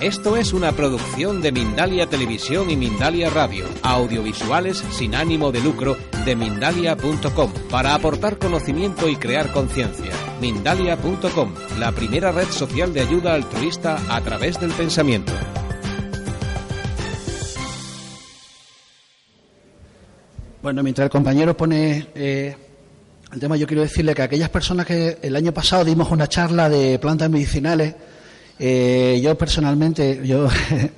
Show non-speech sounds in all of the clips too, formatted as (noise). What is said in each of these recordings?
Esto es una producción de Mindalia Televisión y Mindalia Radio, audiovisuales sin ánimo de lucro de mindalia.com, para aportar conocimiento y crear conciencia. Mindalia.com, la primera red social de ayuda altruista a través del pensamiento. Bueno, mientras el compañero pone eh, el tema, yo quiero decirle que aquellas personas que el año pasado dimos una charla de plantas medicinales, eh, yo personalmente, yo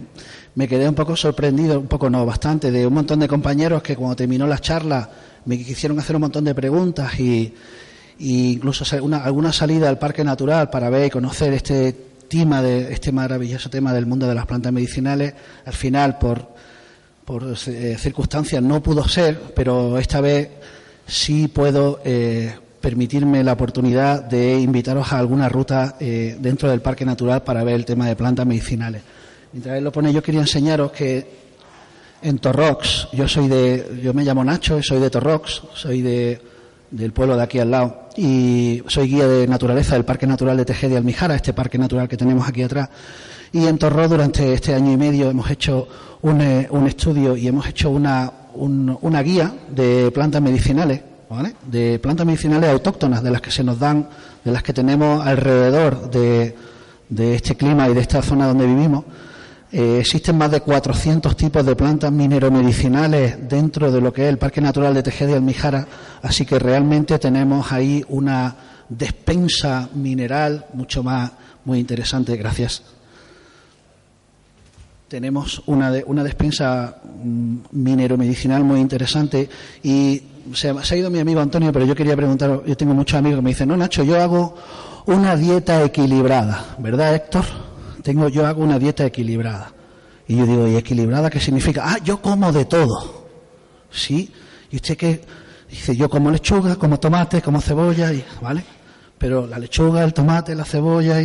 (laughs) me quedé un poco sorprendido, un poco no, bastante, de un montón de compañeros que cuando terminó la charla me quisieron hacer un montón de preguntas y, incluso una, alguna salida al parque natural para ver y conocer este tema de este maravilloso tema del mundo de las plantas medicinales. Al final, por, por eh, circunstancias, no pudo ser, pero esta vez sí puedo eh, permitirme la oportunidad de invitaros a alguna ruta eh, dentro del Parque Natural para ver el tema de plantas medicinales. Mientras él lo pone, yo quería enseñaros que en Torrox, yo soy de, yo me llamo Nacho soy de Torrox, soy de, del pueblo de aquí al lado y soy guía de naturaleza del Parque Natural de Tejeda y Almijara, este parque natural que tenemos aquí atrás. Y en Torrox durante este año y medio hemos hecho un, eh, un estudio y hemos hecho una, una guía de plantas medicinales de plantas medicinales autóctonas, de las que se nos dan, de las que tenemos alrededor de, este clima y de esta zona donde vivimos. Eh, existen más de 400 tipos de plantas mineromedicinales dentro de lo que es el Parque Natural de Tejeda y Almijara, así que realmente tenemos ahí una despensa mineral mucho más muy interesante. Gracias. Tenemos una, una despensa mm, mineromedicinal muy interesante y se, ha ido mi amigo Antonio, pero yo quería preguntar, yo tengo muchos amigos que me dicen, no, Nacho, yo hago una dieta equilibrada, ¿verdad, Héctor? Tengo, yo hago una dieta equilibrada. Y yo digo, ¿y equilibrada qué significa? Ah, yo como de todo. ¿Sí? ¿Y usted qué? Dice, yo como lechuga, como tomate, como cebolla, y, ¿vale? Pero la lechuga, el tomate, la cebolla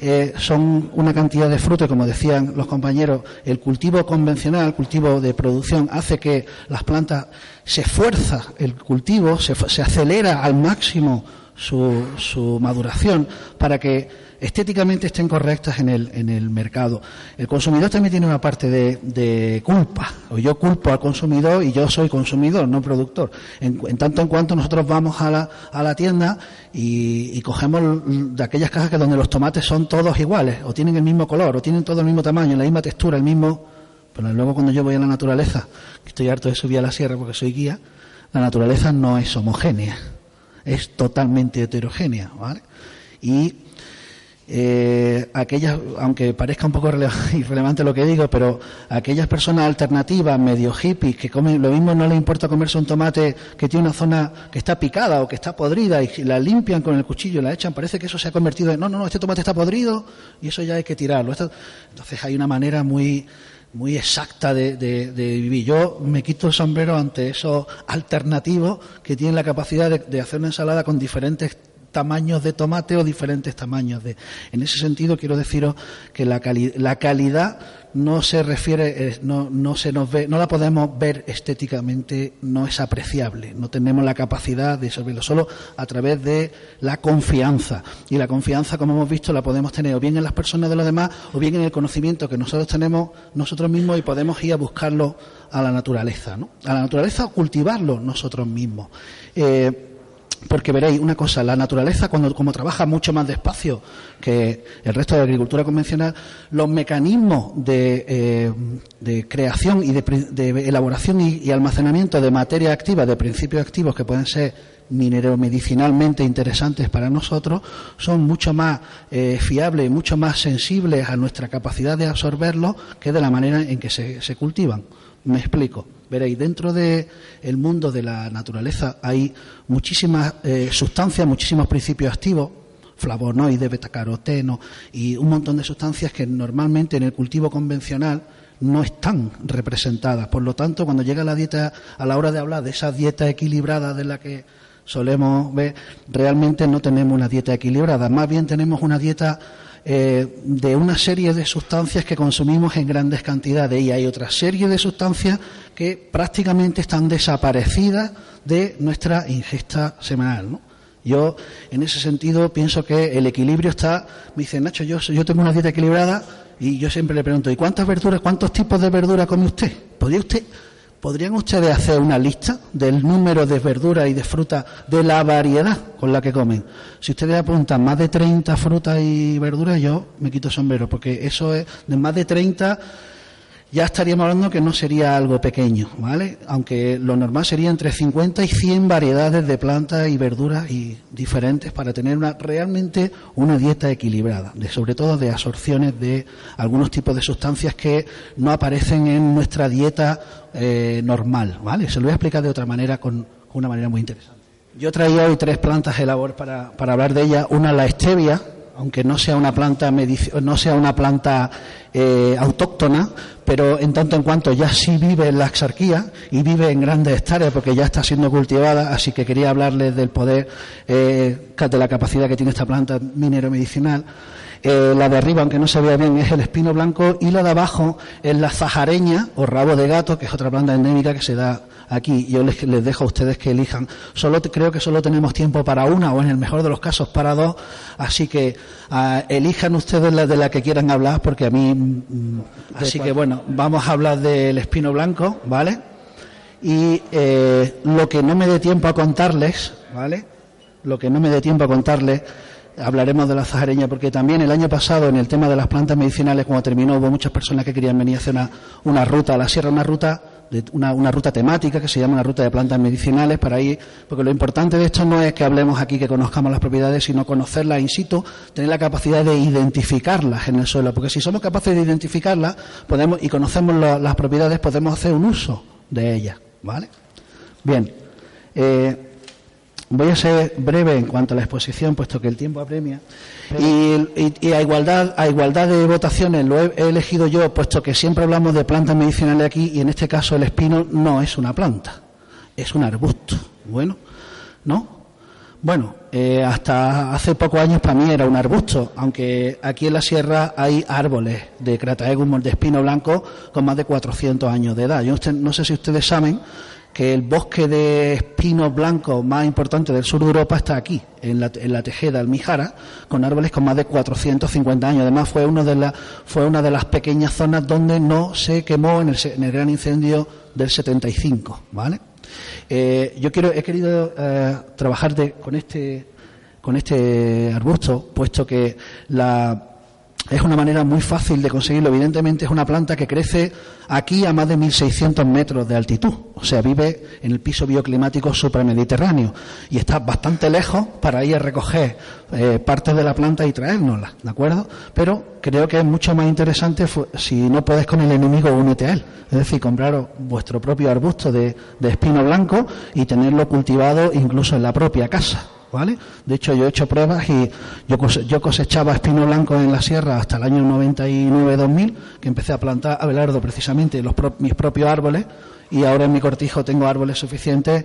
eh, son una cantidad de frutos, como decían los compañeros, el cultivo convencional, el cultivo de producción, hace que las plantas se fuerza el cultivo, se, se acelera al máximo su, su maduración para que estéticamente estén correctas en el, en el mercado. El consumidor también tiene una parte de, culpa, o yo culpo al consumidor y yo soy consumidor, no productor. En, tanto en cuanto nosotros vamos a la, a la tienda y, cogemos de aquellas cajas que donde los tomates son todos iguales, o tienen el mismo color, o tienen todo el mismo tamaño, la misma textura, el mismo... Pero luego cuando yo voy a la naturaleza, que estoy harto de subir a la sierra porque soy guía, la naturaleza no es homogénea, es totalmente heterogénea, ¿vale? Y eh, aquellas, aunque parezca un poco (laughs) irrelevante lo que digo, pero aquellas personas alternativas, medio hippies, que comen, lo mismo no les importa comerse un tomate que tiene una zona que está picada o que está podrida y la limpian con el cuchillo y la echan, parece que eso se ha convertido en, no, no, no, este tomate está podrido y eso ya hay que tirarlo. entonces hay una manera muy, muy exacta de, de, vivir. Yo me quito el sombrero ante esos alternativos que tienen la capacidad de hacer una ensalada con diferentes tamaños de tomate o diferentes tamaños de. En ese sentido, quiero deciros que la, la calidad no se refiere, no, no se nos ve, no la podemos ver estéticamente, no es apreciable, no tenemos la capacidad de saberlo, solo a través de la confianza. Y la confianza, como hemos visto, la podemos tener o bien en las personas de los demás o bien en el conocimiento que nosotros tenemos nosotros mismos y podemos ir a buscarlo a la naturaleza, ¿no? A la naturaleza o cultivarlo nosotros mismos. Eh, porque veréis una cosa, la naturaleza, cuando como trabaja mucho más despacio que el resto de la agricultura convencional, los mecanismos de, eh, creación y de, elaboración y, almacenamiento de materia activa, de principios activos que pueden ser minero-medicinalmente interesantes para nosotros, son mucho más eh, fiables mucho más sensibles a nuestra capacidad de absorberlos que de la manera en que se cultivan. Me explico. Veréis, dentro del el mundo de la naturaleza hay muchísimas eh, sustancias, muchísimos principios activos, flavonoides, betacaroteno y un montón de sustancias que normalmente en el cultivo convencional no están representadas. Por lo tanto, cuando llega la dieta, a la hora de hablar de esa dieta equilibrada de la que solemos ver, realmente no tenemos una dieta equilibrada, más bien tenemos una dieta eh, de una serie de sustancias que consumimos en grandes cantidades y hay otra serie de sustancias que prácticamente están desaparecidas de nuestra ingesta semanal. Yo, en ese sentido, pienso que el equilibrio está. Me dice, Nacho, yo, yo tengo una dieta equilibrada y yo siempre le pregunto, ¿y cuántas verduras, cuántos tipos de verduras come usted? ¿Podría usted ¿Podrían ustedes hacer una lista del número de verduras y de frutas de la variedad con la que comen? Si ustedes apuntan más de 30 frutas y verduras, yo me quito sombrero, porque eso es de más de 30 ya estaríamos hablando que no sería algo pequeño, ¿vale? Aunque lo normal sería entre 50 y 100 variedades de plantas y verduras y diferentes para tener una, realmente una dieta equilibrada, de, sobre todo de absorciones de algunos tipos de sustancias que no aparecen en nuestra dieta eh, normal, ¿vale? Se lo voy a explicar de otra manera, con, una manera muy interesante. Yo traía hoy tres plantas de labor para, para hablar de ellas. Una, la stevia, aunque no sea una planta no sea una planta eh, autóctona, pero en tanto en cuanto ya sí vive en la exarquía y vive en grandes hectáreas porque ya está siendo cultivada, así que quería hablarles del poder, eh, de la capacidad que tiene esta planta minero medicinal. Eh, la de arriba, aunque no se vea bien, es el espino blanco y la de abajo es la zajareña o rabo de gato, que es otra planta endémica que se da aquí. Yo les, dejo a ustedes que elijan. Solo creo que solo tenemos tiempo para una o en el mejor de los casos para dos. Así que ah, elijan ustedes la de la que quieran hablar porque a mí. Mm, así que bueno, vamos a hablar del espino blanco, ¿vale? Y eh, lo que no me dé tiempo a contarles, ¿vale? Lo que no me dé tiempo a contarles hablaremos de la zajareña, porque también el año pasado en el tema de las plantas medicinales, cuando terminó, hubo muchas personas que querían venir a hacer una, una ruta a la sierra, una ruta una, una, ruta temática que se llama una ruta de plantas medicinales para ir, porque lo importante de esto no es que hablemos aquí, que conozcamos las propiedades, sino conocerlas in situ, tener la capacidad de identificarlas en el suelo, porque si somos capaces de identificarlas podemos y conocemos las propiedades, podemos hacer un uso de ellas, ¿vale? Bien. Eh, Voy a ser breve en cuanto a la exposición, puesto que el tiempo apremia. Y, a igualdad a igualdad de votaciones lo he, elegido yo, puesto que siempre hablamos de plantas medicinales aquí, y en este caso el espino no es una planta, es un arbusto. Bueno, ¿no? Bueno, eh, hasta hace pocos años para mí era un arbusto, aunque aquí en la sierra hay árboles de Crataegus de espino blanco con más de 400 años de edad. Yo no sé si ustedes saben que el bosque de espinos blancos más importante del sur de Europa está aquí, en la, en la Tejeda, Almijara, con árboles con más de 450 años. Además, fue, uno de la, fue una de las pequeñas zonas donde no se quemó en el, en el gran incendio del 75, ¿vale? Eh, yo quiero, he querido eh, trabajar con, este, con este arbusto, puesto que la es una manera muy fácil de conseguirlo. Evidentemente es una planta que crece aquí a más de 1.600 metros de altitud, o sea, vive en el piso bioclimático supramediterráneo y está bastante lejos para ir a recoger eh, partes de la planta y traérnosla, ¿de acuerdo? Pero creo que es mucho más interesante si no podés con el enemigo únete a él, es decir, compraros vuestro propio arbusto de espino blanco y tenerlo cultivado incluso en la propia casa. ¿Vale? De hecho, yo he hecho pruebas y yo, cosechaba espino blanco en la sierra hasta el año 99-2000, que empecé a plantar abelardo precisamente los mis propios árboles y ahora en mi cortijo tengo árboles suficientes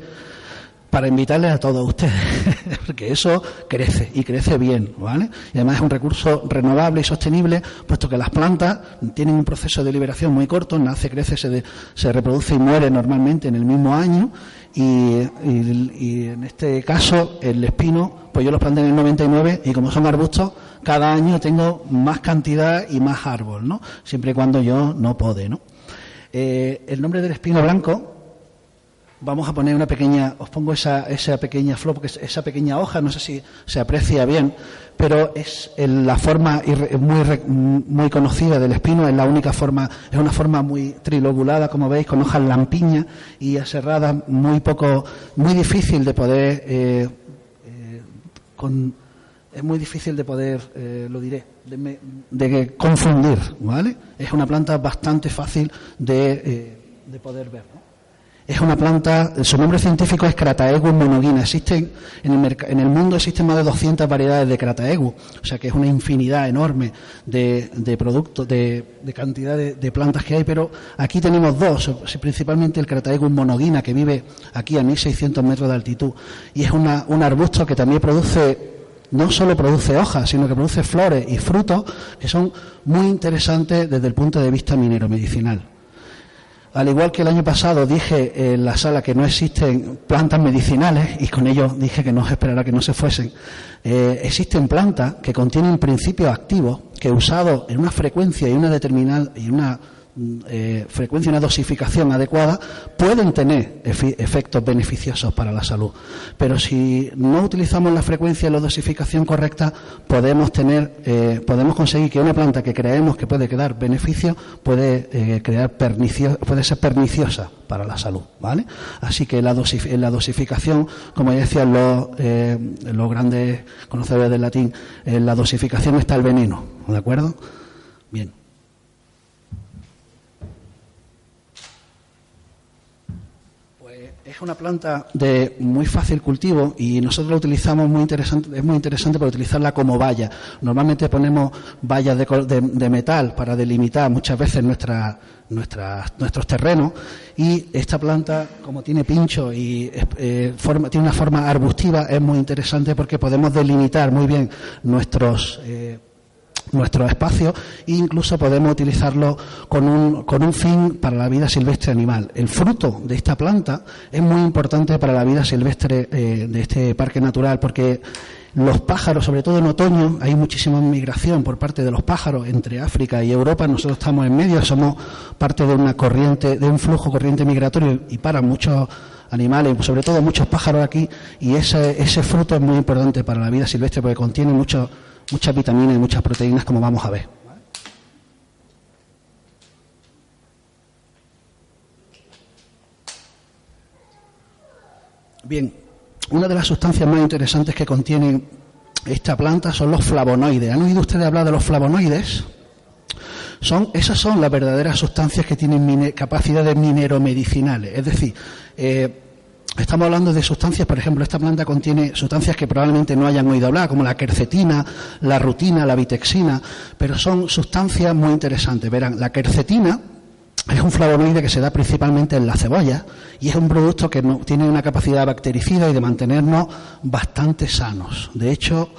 para invitarles a todos ustedes, (laughs) porque eso crece y crece bien, ¿vale? Y además es un recurso renovable y sostenible, puesto que las plantas tienen un proceso de liberación muy corto, nace, crece, se, se reproduce y muere normalmente en el mismo año, y, en este caso el espino, pues yo los planté en el 99 y como son arbustos, cada año tengo más cantidad y más árbol, ¿no? Siempre y cuando yo no pode, ¿no? Eh, el nombre del espino blanco vamos a poner una pequeña, os pongo esa, esa pequeña flor, porque esa pequeña hoja, no sé si se aprecia bien, pero es la forma muy, muy conocida del espino, es la única forma, es una forma muy trilobulada, como veis, con hojas lampiñas y aserradas, muy poco, muy difícil de poder, eh, eh, es muy difícil de poder, eh, lo diré, de, de, confundir, ¿vale? Es una planta bastante fácil de, de poder ver. Es una planta, su nombre científico es Crataegus monogina. Existen, en el, en el mundo existen más de 200 variedades de Crataegus, o sea que es una infinidad enorme de, de productos, de, de cantidad de, plantas que hay, pero aquí tenemos dos, principalmente el Crataegus monogina, que vive aquí a 1600 metros de altitud, y es una, un arbusto que también produce no solo produce hojas, sino que produce flores y frutos que son muy interesantes desde el punto de vista minero medicinal. Al igual que el año pasado dije en la sala que no existen plantas medicinales y con ello dije que no esperara que no se fuesen, eh, existen plantas que contienen principios activos que usados en una frecuencia y una determinada y una eh, frecuencia una dosificación adecuada pueden tener efectos beneficiosos para la salud. Pero si no utilizamos la frecuencia y la dosificación correcta, podemos tener, eh, podemos conseguir que una planta que creemos que puede quedar beneficio puede eh, crear pernicio, puede ser perniciosa para la salud, ¿vale? Así que la en la dosificación, como ya decían los, eh, los grandes conocedores del latín, en la dosificación está el veneno, ¿de acuerdo? Bien. Es una planta de muy fácil cultivo y nosotros la utilizamos muy interesante, es muy interesante para utilizarla como valla. Normalmente ponemos vallas de, metal para delimitar muchas veces nuestros terrenos y esta planta, como tiene pincho y eh, tiene una forma arbustiva, es muy interesante porque podemos delimitar muy bien nuestros eh, nuestro espacio e incluso podemos utilizarlo con un, con un fin para la vida silvestre animal. El fruto de esta planta es muy importante para la vida silvestre eh, de este parque natural porque los pájaros, sobre todo en otoño, hay muchísima migración por parte de los pájaros entre África y Europa. Nosotros estamos en medio, somos parte de una corriente, de un flujo corriente migratorio y para muchos animales, sobre todo muchos pájaros aquí, y ese, ese fruto es muy importante para la vida silvestre porque contiene muchos muchas vitaminas y muchas proteínas, como vamos a ver. Bien, una de las sustancias más interesantes que contiene esta planta son los flavonoides. ¿Han oído ustedes hablar de los flavonoides? Son, esas son las verdaderas sustancias que tienen capacidades mineromedicinales. Es decir, eh, Estamos hablando de sustancias, por ejemplo, esta planta contiene sustancias que probablemente no hayan oído hablar, como la quercetina, la rutina, la vitexina, pero son sustancias muy interesantes. Verán, la quercetina es un flavonoide que se da principalmente en la cebolla y es un producto que tiene una capacidad bactericida y de mantenernos bastante sanos. De hecho,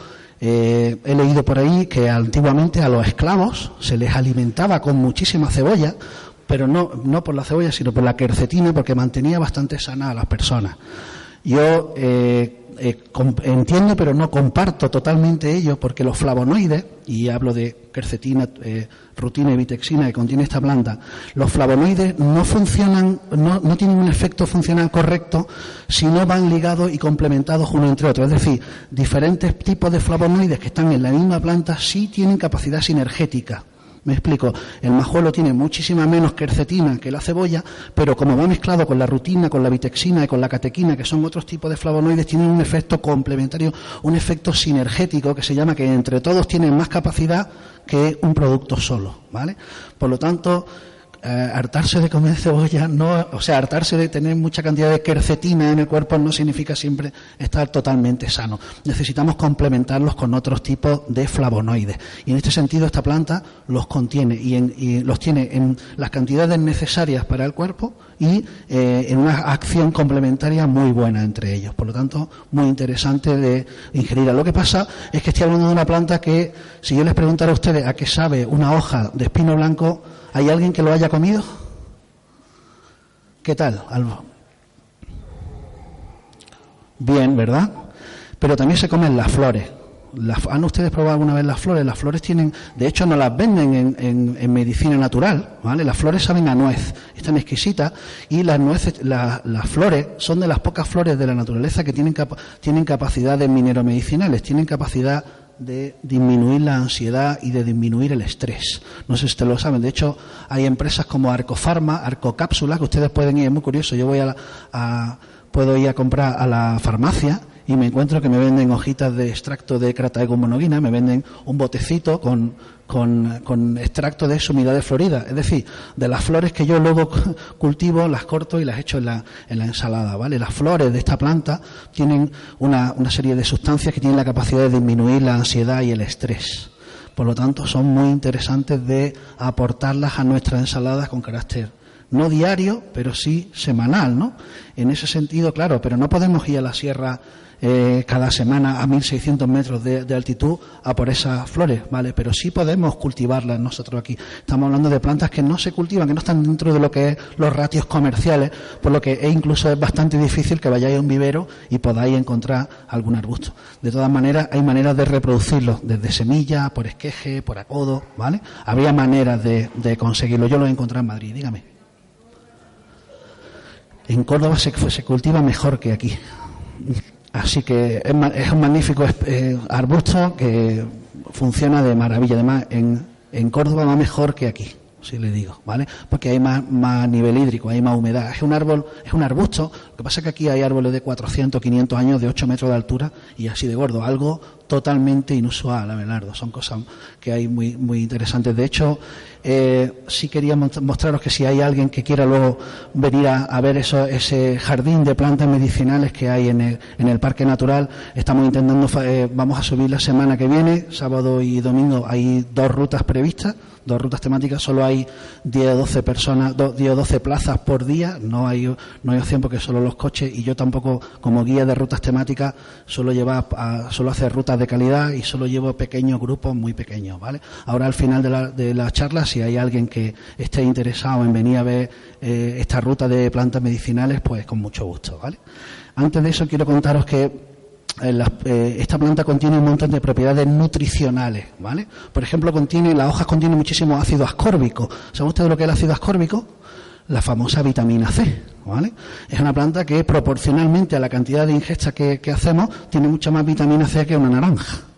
eh, he leído por ahí que antiguamente a los esclavos se les alimentaba con muchísima cebolla pero no, no por la cebolla, sino por la quercetina, porque mantenía bastante sana a las personas. Yo eh, eh, entiendo, pero no comparto totalmente ello, porque los flavonoides, y hablo de quercetina, eh, rutina y vitexina que contiene esta planta, los flavonoides no funcionan, no, no tienen un efecto funcional correcto si no van ligados y complementados uno entre otro. Es decir, diferentes tipos de flavonoides que están en la misma planta sí tienen capacidad sinergética. Me explico, el majuelo tiene muchísima menos quercetina que la cebolla, pero como va mezclado con la rutina, con la vitexina y con la catequina, que son otros tipos de flavonoides, tienen un efecto complementario, un efecto sinergético que se llama que entre todos tienen más capacidad que un producto solo, ¿vale? Por lo tanto, eh, hartarse de comer (laughs) cebolla, no, o sea, hartarse de tener mucha cantidad de quercetina en el cuerpo no significa siempre estar totalmente sano. Necesitamos complementarlos con otros tipos de flavonoides. Y en este sentido esta planta los contiene y, los tiene en las cantidades necesarias para el cuerpo y eh, en una acción complementaria muy buena entre ellos. Por lo tanto, muy interesante de ingerir. Lo que pasa es que estoy hablando de una planta que, si yo les preguntara a ustedes a qué sabe una hoja de espino blanco, ¿Hay alguien que lo haya comido? ¿Qué tal, Alba? Bien, ¿verdad? Pero también se comen las flores. ¿Han ustedes probado alguna vez las flores? Las flores tienen, de hecho, no las venden en, medicina natural, ¿vale? Las flores saben a nuez, están exquisitas y las nueces, las flores son de las pocas flores de la naturaleza que tienen, tienen capacidades mineromedicinales, tienen capacidad de disminuir la ansiedad y de disminuir el estrés. No sé si ustedes lo saben. De hecho, hay empresas como Arcofarma, Arcocápsula, que ustedes pueden ir, es muy curioso. Yo voy a, puedo ir a comprar a la farmacia y me encuentro que me venden hojitas de extracto de Crataegus monoguina, me venden un botecito con, con, con extracto de sumidades floridas, es decir, de las flores que yo luego cultivo, las corto y las echo en la, en la ensalada, ¿vale? Las flores de esta planta tienen una, una serie de sustancias que tienen la capacidad de disminuir la ansiedad y el estrés. Por lo tanto, son muy interesantes de aportarlas a nuestras ensaladas con carácter no diario, pero sí semanal, ¿no? En ese sentido, claro, pero no podemos ir a la sierra eh, cada semana a 1.600 metros de, de, altitud a por esas flores, ¿vale? Pero sí podemos cultivarlas nosotros aquí. Estamos hablando de plantas que no se cultivan, que no están dentro de lo que es los ratios comerciales, por lo que es incluso es bastante difícil que vayáis a un vivero y podáis encontrar algún arbusto. De todas maneras, hay maneras de reproducirlos, desde semilla, por esqueje, por acodo, ¿vale? Habría maneras de, conseguirlo. Yo lo he encontrado en Madrid, dígame. En Córdoba se cultiva mejor que aquí. Así que es, un magnífico eh, arbusto que funciona de maravilla. Además, en, en Córdoba va mejor que aquí si le digo, ¿vale? Porque hay más, nivel hídrico, hay más humedad. Es un árbol, es un arbusto. Lo que pasa es que aquí hay árboles de 400, 500 años, de 8 metros de altura y así de gordo. Algo totalmente inusual, Abelardo. Son cosas que hay muy, muy interesantes. De hecho, eh, sí quería mostraros que si hay alguien que quiera luego venir a, a ver eso, ese jardín de plantas medicinales que hay en el, en el Parque Natural, estamos intentando, eh, vamos a subir la semana que viene, sábado y domingo, hay dos rutas previstas dos rutas temáticas, solo hay 10 o 12 personas, 10 o 12 plazas por día, no hay, no hay opción porque solo los coches y yo tampoco como guía de rutas temáticas solo lleva a, solo hacer rutas de calidad y solo llevo pequeños grupos muy pequeños, ¿vale? Ahora al final de la, de la charla, si hay alguien que esté interesado en venir a ver eh, esta ruta de plantas medicinales, pues con mucho gusto, ¿vale? Antes de eso quiero contaros que eh, esta planta contiene un montón de propiedades nutricionales, ¿vale? Por ejemplo, contiene, las hojas contienen muchísimo ácido ascórbico. ¿Saben ustedes lo que es el ácido ascórbico? La famosa vitamina C, ¿vale? Es una planta que proporcionalmente a la cantidad de ingesta que, que hacemos tiene mucha más vitamina C que una naranja.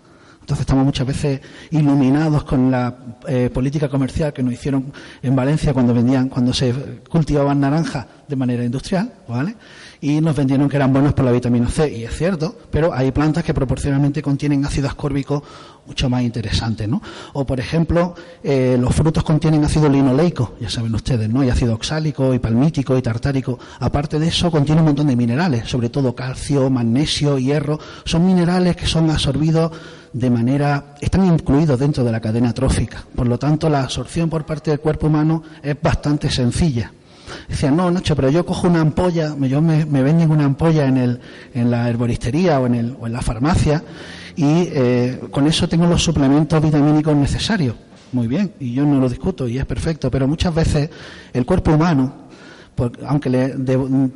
Entonces estamos muchas veces iluminados con la eh, política comercial que nos hicieron en Valencia cuando vendían, cuando se cultivaban naranjas de manera industrial, ¿vale? Y nos vendieron que eran buenos por la vitamina C, y es cierto, pero hay plantas que proporcionalmente contienen ácido ascórbico mucho más interesantes, ¿no? O, por ejemplo, eh, los frutos contienen ácido linoleico, ya saben ustedes, ¿no? Y ácido oxálico, y palmítico, y tartárico. Aparte de eso, contiene un montón de minerales, sobre todo calcio, magnesio, hierro. Son minerales que son absorbidos de manera, están incluidos dentro de la cadena trófica. Por lo tanto, la absorción por parte del cuerpo humano es bastante sencilla. Decía, no, Nacho, pero yo cojo una ampolla, yo me, me venden una ampolla en, el, en la herboristería o en, el, o en la farmacia y eh, con eso tengo los suplementos vitamínicos necesarios. Muy bien, y yo no lo discuto y es perfecto, pero muchas veces el cuerpo humano aunque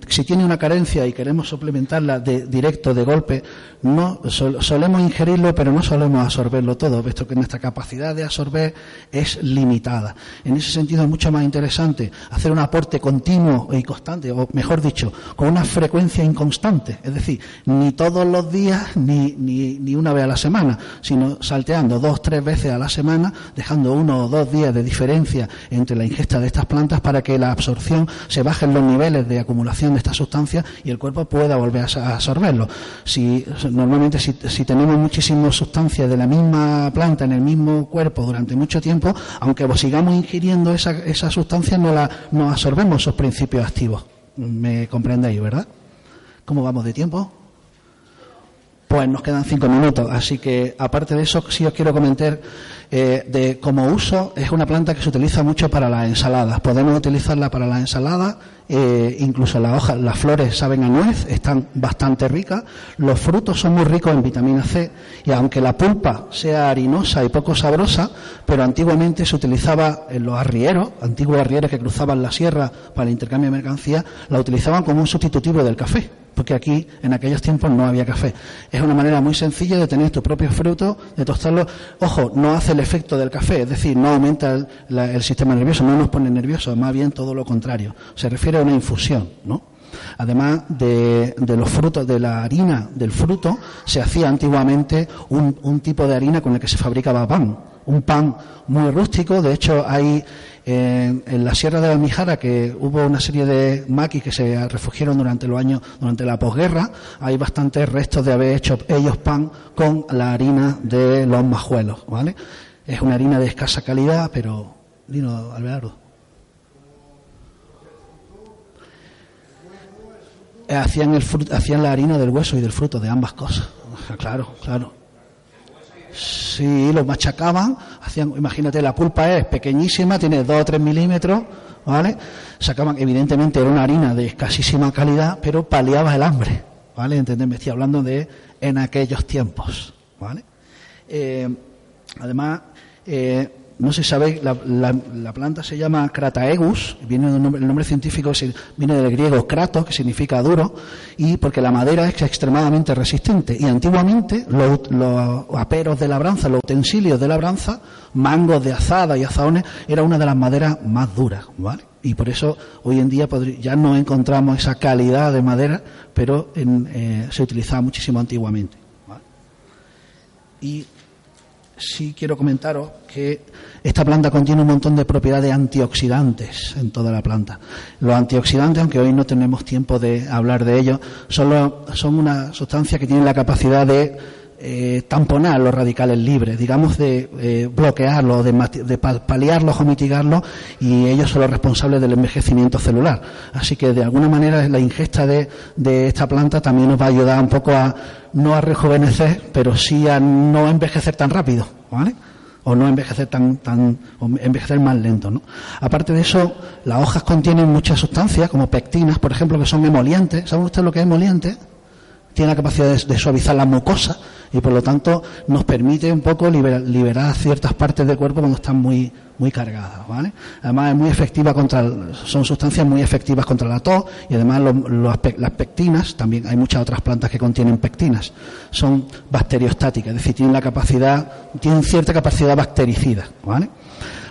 si tiene una carencia y queremos suplementarla de directo, de golpe, no sol, solemos ingerirlo, pero no solemos absorberlo todo, puesto que nuestra capacidad de absorber es limitada. En ese sentido es mucho más interesante hacer un aporte continuo y constante, o mejor dicho, con una frecuencia inconstante, es decir, ni todos los días ni, ni, ni una vez a la semana, sino salteando dos, tres veces a la semana, dejando uno o dos días de diferencia entre la ingesta de estas plantas para que la absorción se bajen los niveles de acumulación de estas sustancias y el cuerpo pueda volver a absorberlo. Si, normalmente si, si tenemos muchísimas sustancias de la misma planta en el mismo cuerpo durante mucho tiempo, aunque sigamos ingiriendo esa, esa sustancia, no, la, no absorbemos esos principios activos. ¿Me comprendéis, verdad? ¿Cómo vamos de tiempo? Pues nos quedan cinco minutos, así que aparte de eso sí os quiero comentar eh, de como uso es una planta que se utiliza mucho para las ensaladas. Podemos utilizarla para las ensaladas, eh, incluso las hojas, las flores saben a nuez, están bastante ricas. Los frutos son muy ricos en vitamina C y aunque la pulpa sea harinosa y poco sabrosa, pero antiguamente se utilizaba en los arrieros, antiguos arrieros que cruzaban la sierra para el intercambio de mercancías, la utilizaban como un sustitutivo del café porque aquí en aquellos tiempos no había café. Es una manera muy sencilla de tener tu propio fruto, de tostarlo. Ojo, no hace el efecto del café, es decir, no aumenta el, la, el sistema nervioso, no nos pone nerviosos, más bien todo lo contrario. Se refiere a una infusión, ¿no? Además de, de, los frutos, de la harina del fruto, se hacía antiguamente un, un tipo de harina con la que se fabricaba pan un pan muy rústico. De hecho, hay En, la Sierra de Almijara, que hubo una serie de maquis que se refugiaron durante los años, durante la posguerra, hay bastantes restos de haber hecho ellos pan con la harina de los majuelos, ¿vale? Es una harina de escasa calidad, pero, Dino Alberto. Hacían, el hacían la harina del hueso y del fruto, de ambas cosas. (laughs) Claro, claro. Sí, lo machacaban, hacían, imagínate, la pulpa es pequeñísima, tiene 2 o 3 milímetros, ¿vale? Sacaban, evidentemente era una harina de escasísima calidad, pero paliaba el hambre, ¿vale? ¿Entendés? estoy hablando de en aquellos tiempos, ¿vale? Eh, además, eh, no se sabe, la, la, planta se llama Crataegus, viene el nombre científico viene del griego kratos, que significa duro, y porque la madera es extremadamente resistente. Y antiguamente los, aperos de labranza, los utensilios de labranza, mangos de azada y azaones, era una de las maderas más duras, ¿vale? Y por eso hoy en día ya no encontramos esa calidad de madera, pero eh, se utilizaba muchísimo antiguamente. Y sí quiero comentaros que esta planta contiene un montón de propiedades antioxidantes en toda la planta. Los antioxidantes, aunque hoy no tenemos tiempo de hablar de ellos, son, son una sustancia que tiene la capacidad de eh, tamponar los radicales libres, digamos de eh, bloquearlos, de, paliarlos o mitigarlos, y ellos son los responsables del envejecimiento celular. Así que de alguna manera la ingesta de, de esta planta también nos va a ayudar un poco a no a rejuvenecer, pero sí a no envejecer tan rápido, ¿vale? o no envejecer tan, tan o envejecer más lento, ¿no? Aparte de eso, las hojas contienen muchas sustancias, como pectinas, por ejemplo, que son emolientes. ¿Saben ustedes lo que es emoliente? Tiene la capacidad de suavizar la mucosa y por lo tanto nos permite un poco liberar, ciertas partes del cuerpo cuando están muy muy cargadas, ¿vale? Además es muy efectiva contra, son sustancias muy efectivas contra la tos y además las pectinas, también hay muchas otras plantas que contienen pectinas, son bacteriostáticas, es decir, tienen la capacidad, tienen cierta capacidad bactericida, ¿vale?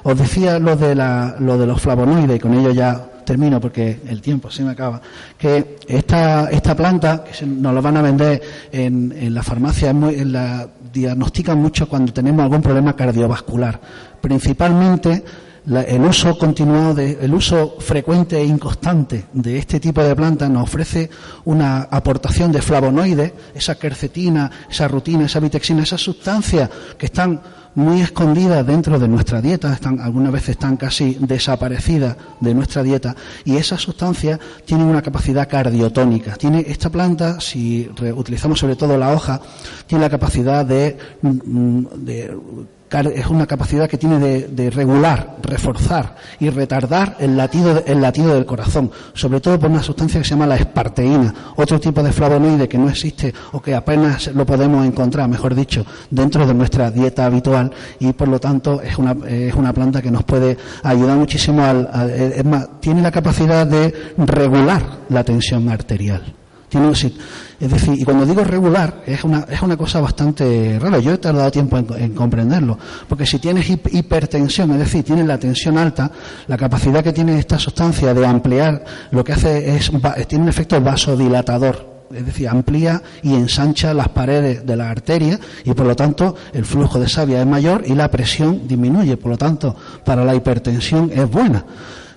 Os decía lo de, la, lo de los flavonoides y con ello ya termino porque el tiempo se me acaba, que esta, esta planta, que nos lo van a vender en, en la farmacia, en la, diagnostican mucho cuando tenemos algún problema cardiovascular. Principalmente el uso continuado, de, el uso frecuente e inconstante de este tipo de plantas nos ofrece una aportación de flavonoides, esa quercetina, esa rutina, esa vitexina, esas sustancias que están muy escondidas dentro de nuestra dieta, están, algunas veces están casi desaparecidas de nuestra dieta, y esas sustancias tienen una capacidad cardiotónica. Tiene esta planta, si utilizamos sobre todo la hoja, tiene la capacidad de, mm, de es una capacidad que tiene de, regular, reforzar y retardar el latido, el latido del corazón, sobre todo por una sustancia que se llama la esparteína, otro tipo de flavonoide que no existe o que apenas lo podemos encontrar, mejor dicho, dentro de nuestra dieta habitual y por lo tanto es una, es una planta que nos puede ayudar muchísimo al, es más, tiene la capacidad de regular la tensión arterial. Es decir, y cuando digo regular, es una, es una cosa bastante rara. Yo he tardado tiempo en, comprenderlo. Porque si tienes hipertensión, es decir, tienes la tensión alta, la capacidad que tiene esta sustancia de ampliar, lo que hace es, tiene un efecto vasodilatador es decir, amplía y ensancha las paredes de la arteria y por lo tanto el flujo de savia es mayor y la presión disminuye. Por lo tanto, para la hipertensión es buena.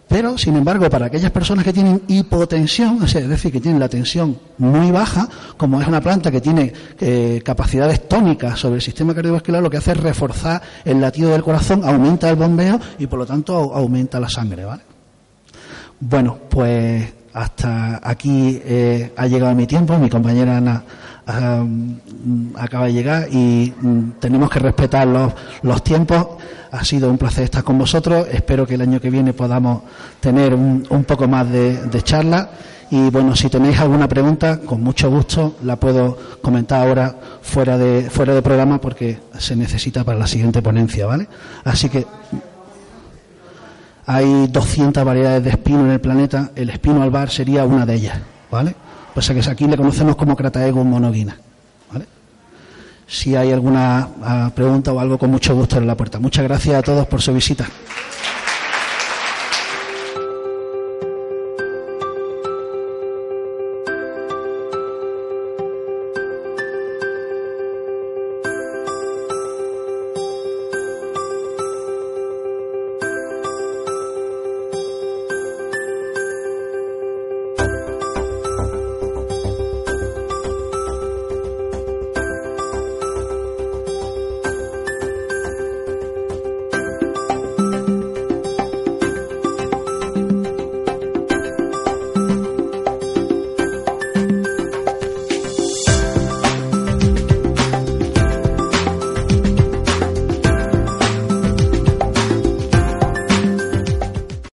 Pero, sin embargo, para aquellas personas que tienen hipotensión, es decir, que tienen la tensión muy baja, como es una planta que tiene eh, capacidades tónicas sobre el sistema cardiovascular, lo que hace es reforzar el latido del corazón, aumenta el bombeo y, por lo tanto, aumenta la sangre, ¿vale? Bueno, pues hasta aquí eh, ha llegado mi tiempo. Mi compañera Ana acaba de llegar y mm, tenemos que respetar los, los tiempos. Ha sido un placer estar con vosotros. Espero que el año que viene podamos tener un, un poco más de, de charla. Y bueno, si tenéis alguna pregunta, con mucho gusto la puedo comentar ahora fuera de, fuera de programa porque se necesita para la siguiente ponencia, ¿vale? Así que hay 200 variedades de espino en el planeta. El espino albar sería una de ellas, ¿vale? Pues que aquí le conocemos como Crataegus monoguina. ¿vale? Si hay alguna ah, pregunta o algo, con mucho gusto en la puerta. Muchas gracias a todos por su visita.